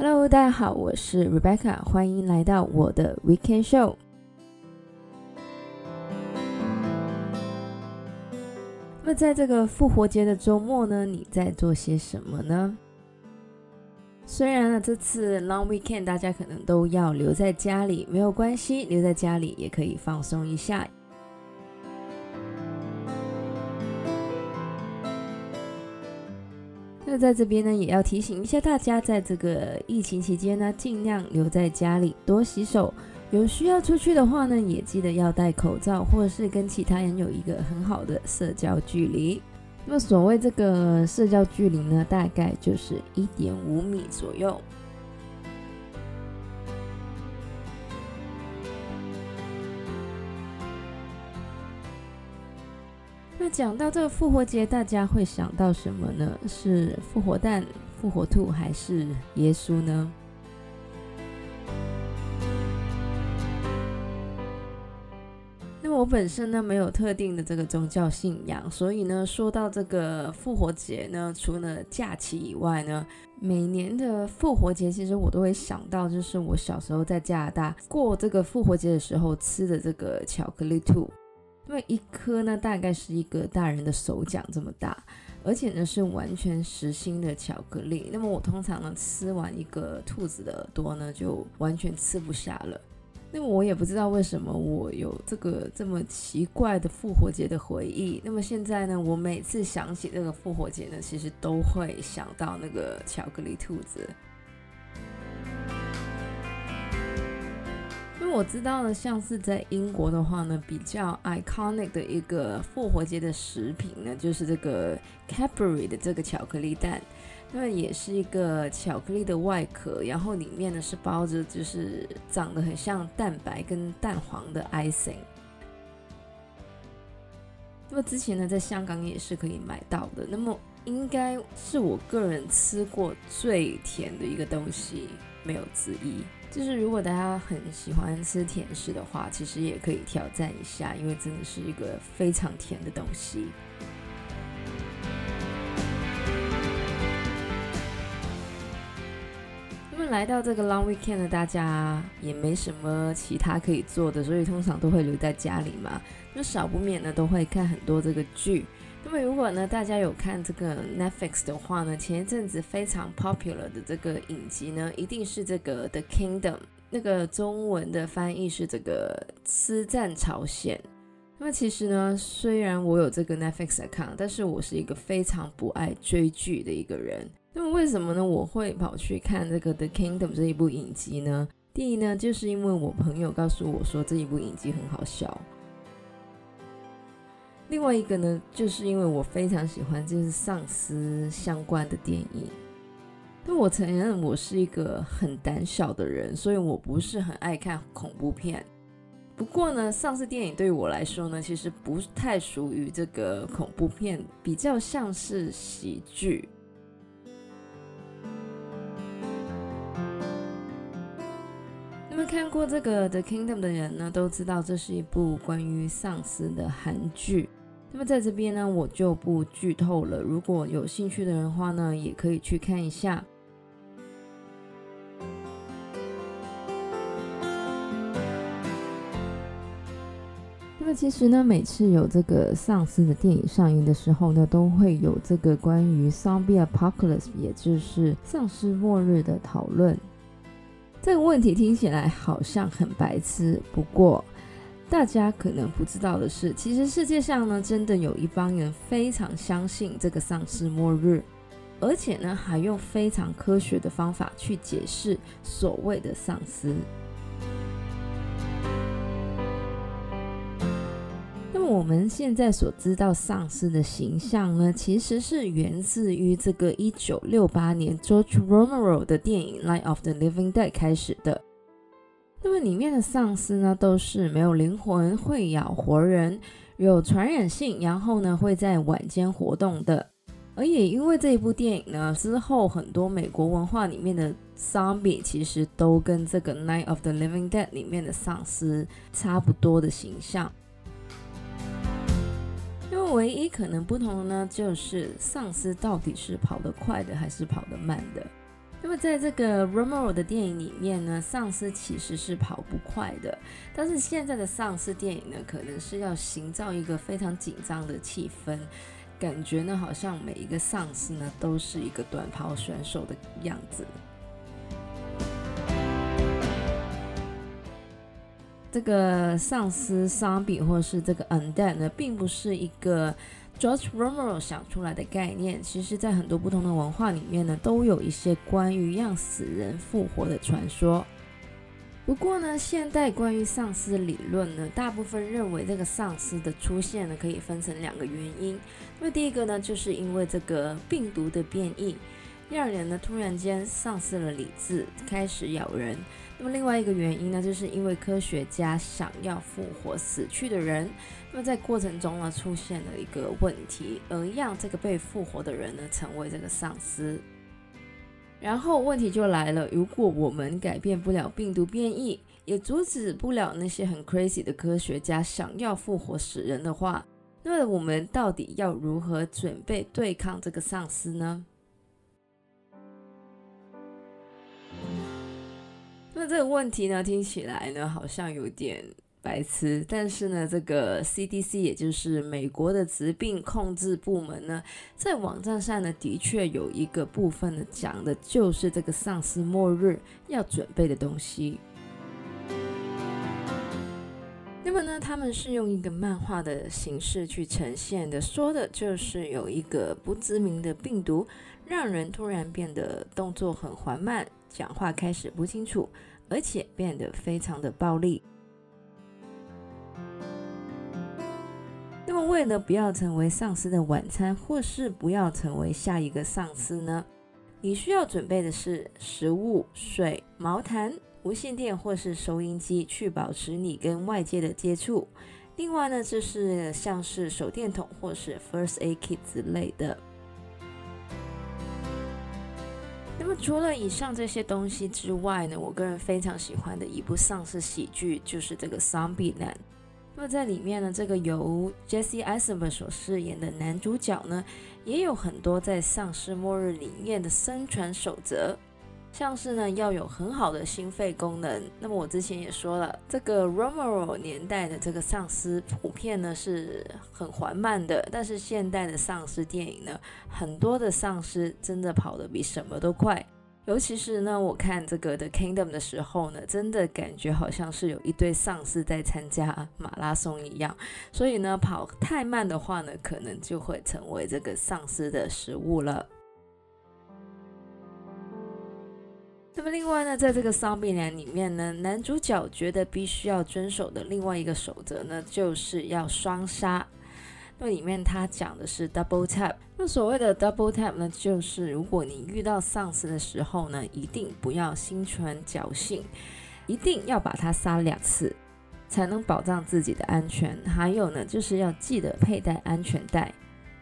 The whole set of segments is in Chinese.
Hello，大家好，我是 Rebecca，欢迎来到我的 Weekend Show。那么在这个复活节的周末呢，你在做些什么呢？虽然呢，这次 Long Weekend 大家可能都要留在家里，没有关系，留在家里也可以放松一下。在这边呢，也要提醒一下大家，在这个疫情期间呢，尽量留在家里，多洗手。有需要出去的话呢，也记得要戴口罩，或者是跟其他人有一个很好的社交距离。那么所谓这个社交距离呢，大概就是一点五米左右。讲到这个复活节，大家会想到什么呢？是复活蛋、复活兔，还是耶稣呢？那我本身呢，没有特定的这个宗教信仰，所以呢，说到这个复活节呢，除了假期以外呢，每年的复活节，其实我都会想到，就是我小时候在加拿大过这个复活节的时候吃的这个巧克力兔。因为一颗呢，大概是一个大人的手掌这么大，而且呢是完全实心的巧克力。那么我通常呢吃完一个兔子的耳朵呢，就完全吃不下了。那么我也不知道为什么我有这个这么奇怪的复活节的回忆。那么现在呢，我每次想起这个复活节呢，其实都会想到那个巧克力兔子。我知道呢，像是在英国的话呢，比较 iconic 的一个复活节的食品呢，就是这个 Cadbury 的这个巧克力蛋，那么也是一个巧克力的外壳，然后里面呢是包着就是长得很像蛋白跟蛋黄的 icing。那么之前呢，在香港也是可以买到的，那么应该是我个人吃过最甜的一个东西，没有之一。就是如果大家很喜欢吃甜食的话，其实也可以挑战一下，因为真的是一个非常甜的东西。那么来到这个 Long Weekend 呢，大家也没什么其他可以做的，所以通常都会留在家里嘛，就少不免呢都会看很多这个剧。那么如果呢，大家有看这个 Netflix 的话呢，前一阵子非常 popular 的这个影集呢，一定是这个 The Kingdom，那个中文的翻译是这个私战朝鲜。那么其实呢，虽然我有这个 Netflix account，但是我是一个非常不爱追剧的一个人。那么为什么呢？我会跑去看这个 The Kingdom 这一部影集呢？第一呢，就是因为我朋友告诉我说这一部影集很好笑。另外一个呢，就是因为我非常喜欢就是丧尸相关的电影。但我承认我是一个很胆小的人，所以我不是很爱看恐怖片。不过呢，丧尸电影对于我来说呢，其实不太属于这个恐怖片，比较像是喜剧。那么看过这个《The Kingdom》的人呢，都知道这是一部关于丧尸的韩剧。那么在这边呢，我就不剧透了。如果有兴趣的人的话呢，也可以去看一下。那么其实呢，每次有这个丧尸的电影上映的时候呢，都会有这个关于 Zombie Apocalypse，也就是丧尸末日的讨论。这个问题听起来好像很白痴，不过。大家可能不知道的是，其实世界上呢，真的有一帮人非常相信这个丧尸末日，而且呢，还用非常科学的方法去解释所谓的丧尸。那么我们现在所知道丧尸的形象呢，其实是源自于这个一九六八年 George Romero 的电影《Night of the Living Dead》开始的。那么里面的丧尸呢，都是没有灵魂，会咬活人，有传染性，然后呢会在晚间活动的。而也因为这一部电影呢，之后很多美国文化里面的 zombie 其实都跟这个《Night of the Living Dead》里面的丧尸差不多的形象。因为唯一可能不同的呢，就是丧尸到底是跑得快的还是跑得慢的。那么在这个 Romero 的电影里面呢，丧尸其实是跑不快的，但是现在的丧尸电影呢，可能是要营造一个非常紧张的气氛，感觉呢好像每一个丧尸呢都是一个短跑选手的样子。这个丧尸 Zombie 或是这个 Undead 呢，并不是一个 George Romero 想出来的概念。其实，在很多不同的文化里面呢，都有一些关于让死人复活的传说。不过呢，现代关于丧尸理论呢，大部分认为这个丧尸的出现呢，可以分成两个原因。那么第一个呢，就是因为这个病毒的变异，让人呢突然间丧失了理智，开始咬人。那么另外一个原因呢，就是因为科学家想要复活死去的人，那么在过程中呢，出现了一个问题，而让这个被复活的人呢，成为这个丧尸。然后问题就来了，如果我们改变不了病毒变异，也阻止不了那些很 crazy 的科学家想要复活死人的话，那么我们到底要如何准备对抗这个丧尸呢？那这个问题呢，听起来呢好像有点白痴，但是呢，这个 CDC 也就是美国的疾病控制部门呢，在网站上呢，的确有一个部分呢讲的就是这个丧尸末日要准备的东西。那么呢，他们是用一个漫画的形式去呈现的，说的就是有一个不知名的病毒，让人突然变得动作很缓慢。讲话开始不清楚，而且变得非常的暴力。那么，为了不要成为上司的晚餐，或是不要成为下一个上司呢？你需要准备的是食物、水、毛毯、无线电或是收音机，去保持你跟外界的接触。另外呢，就是像是手电筒或是 First Aid Kit 之类的。那么除了以上这些东西之外呢，我个人非常喜欢的一部丧尸喜剧就是这个《Zombieland》。那么在里面呢，这个由 Jesse Eisenberg 所饰演的男主角呢，也有很多在丧尸末日里面的生存守则，像是呢要有很好的心肺功能。那么我之前也说了，这个 Romero 年代的这个丧尸普遍呢是很缓慢的，但是现代的丧尸电影呢，很多的丧尸真的跑得比什么都快。尤其是呢，我看这个 The Kingdom 的时候呢，真的感觉好像是有一堆丧尸在参加马拉松一样。所以呢，跑太慢的话呢，可能就会成为这个丧尸的食物了。那么另外呢，在这个《Zombieland》里面呢，男主角觉得必须要遵守的另外一个守则呢，就是要双杀。那里面他讲的是 double tap。那所谓的 double tap 呢，就是如果你遇到丧尸的时候呢，一定不要心存侥幸，一定要把它杀两次，才能保障自己的安全。还有呢，就是要记得佩戴安全带。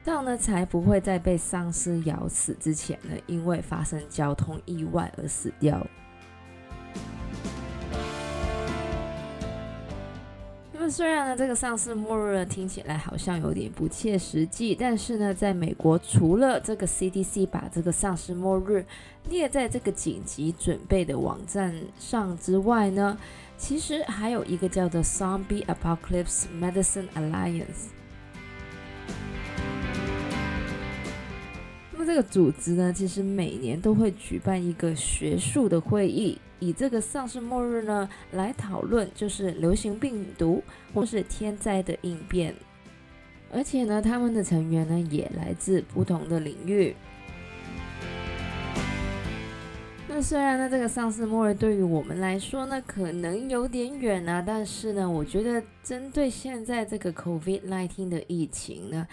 这样呢，才不会在被丧尸咬死之前呢，因为发生交通意外而死掉。那么虽然呢，这个丧尸末日听起来好像有点不切实际，但是呢，在美国，除了这个 CDC 把这个丧尸末日列在这个紧急准备的网站上之外呢，其实还有一个叫做 Zombie Apocalypse Medicine Alliance。这个组织呢，其实每年都会举办一个学术的会议，以这个丧尸末日呢来讨论，就是流行病毒或是天灾的应变。而且呢，他们的成员呢也来自不同的领域。那虽然呢，这个丧尸末日对于我们来说呢，可能有点远啊，但是呢，我觉得针对现在这个 COVID-19 的疫情呢。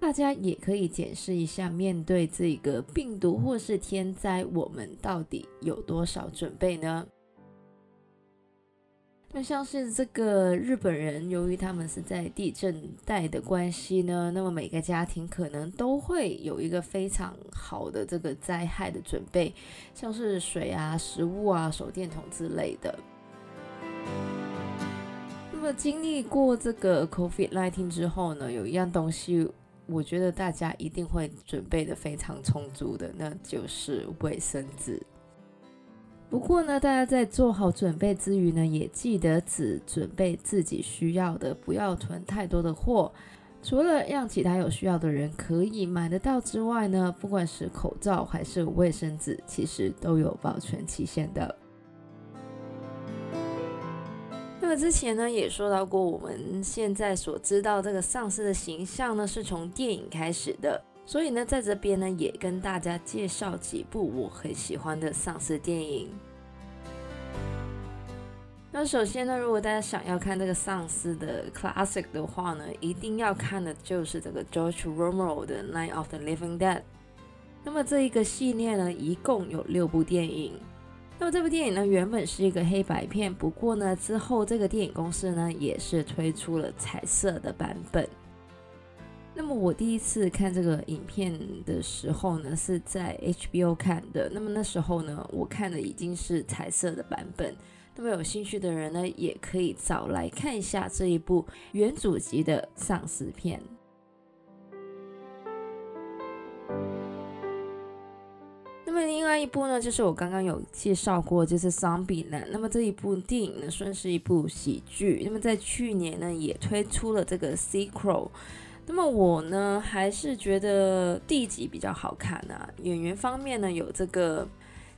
大家也可以检视一下，面对这个病毒或是天灾，我们到底有多少准备呢？那像是这个日本人，由于他们是在地震带的关系呢，那么每个家庭可能都会有一个非常好的这个灾害的准备，像是水啊、食物啊、手电筒之类的。那么经历过这个 COVID-19 之后呢，有一样东西。我觉得大家一定会准备的非常充足的，那就是卫生纸。不过呢，大家在做好准备之余呢，也记得只准备自己需要的，不要囤太多的货。除了让其他有需要的人可以买得到之外呢，不管是口罩还是卫生纸，其实都有保存期限的。那么之前呢，也说到过，我们现在所知道这个丧尸的形象呢，是从电影开始的。所以呢，在这边呢，也跟大家介绍几部我很喜欢的丧尸电影。那首先呢，如果大家想要看这个丧尸的 classic 的话呢，一定要看的就是这个 George Romero 的《Night of the Living Dead》。那么这一个系列呢，一共有六部电影。那么这部电影呢，原本是一个黑白片，不过呢，之后这个电影公司呢，也是推出了彩色的版本。那么我第一次看这个影片的时候呢，是在 HBO 看的。那么那时候呢，我看的已经是彩色的版本。那么有兴趣的人呢，也可以找来看一下这一部元祖级的丧尸片。那么另外一部呢，就是我刚刚有介绍过，就是《Zombie》。那么这一部电影呢，算是一部喜剧。那么在去年呢，也推出了这个 sequel。那么我呢，还是觉得第一集比较好看啊。演员方面呢，有这个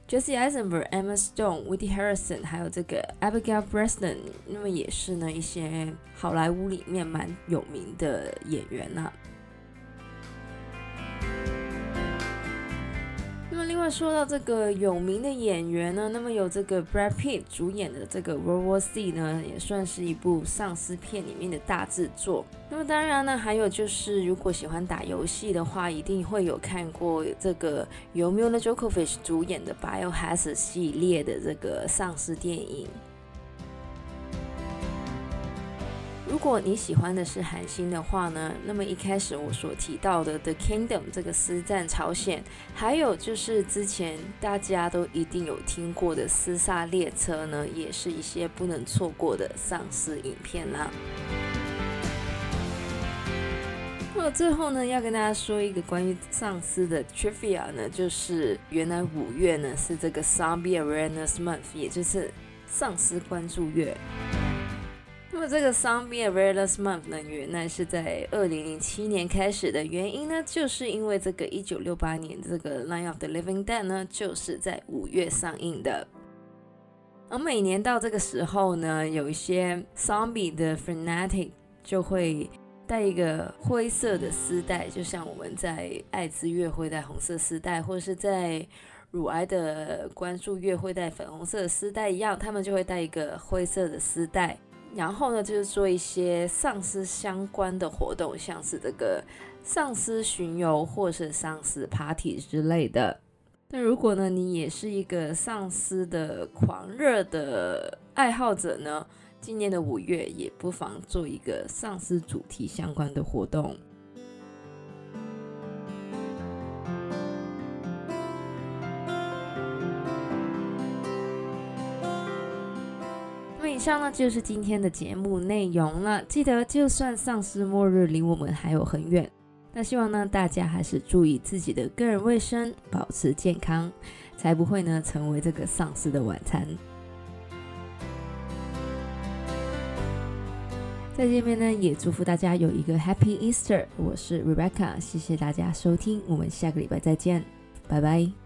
Jesse Eisenberg、Emma Stone、Woody Harrison，还有这个 Abigail Breslin，那么也是呢一些好莱坞里面蛮有名的演员呐、那么说到这个有名的演员呢，那么有这个 Brad Pitt 主演的这个 World War Z 呢，也算是一部丧尸片里面的大制作。那么当然呢，还有就是如果喜欢打游戏的话，一定会有看过这个由 Milla Jovovich 主演的 Biohazard 系列的这个丧尸电影。如果你喜欢的是韩星的话呢，那么一开始我所提到的《The Kingdom》这个私战朝鲜，还有就是之前大家都一定有听过的《厮杀列车》呢，也是一些不能错过的丧尸影片啦。那最后呢，要跟大家说一个关于丧尸的 trivia 呢，就是原来五月呢是这个 Zombie Awareness Month，也就是丧尸关注月。那么这个 Zombie Awareness Month 呢，原来是在二零零七年开始的，原因呢，就是因为这个一九六八年这个 Line of the Living Dead 呢，就是在五月上映的。而每年到这个时候呢，有一些 Zombie 的 Fanatic 就会带一个灰色的丝带，就像我们在艾滋月会带红色丝带，或是在乳癌的关注月会带粉红色的丝带一样，他们就会带一个灰色的丝带。然后呢，就是做一些丧尸相关的活动，像是这个丧尸巡游或是丧尸 party 之类的。那如果呢，你也是一个丧尸的狂热的爱好者呢，今年的五月也不妨做一个丧尸主题相关的活动。以上呢就是今天的节目内容了。记得，就算丧尸末日离我们还有很远，那希望呢大家还是注意自己的个人卫生，保持健康，才不会呢成为这个丧尸的晚餐。在这边呢也祝福大家有一个 Happy Easter。我是 Rebecca，谢谢大家收听，我们下个礼拜再见，拜拜。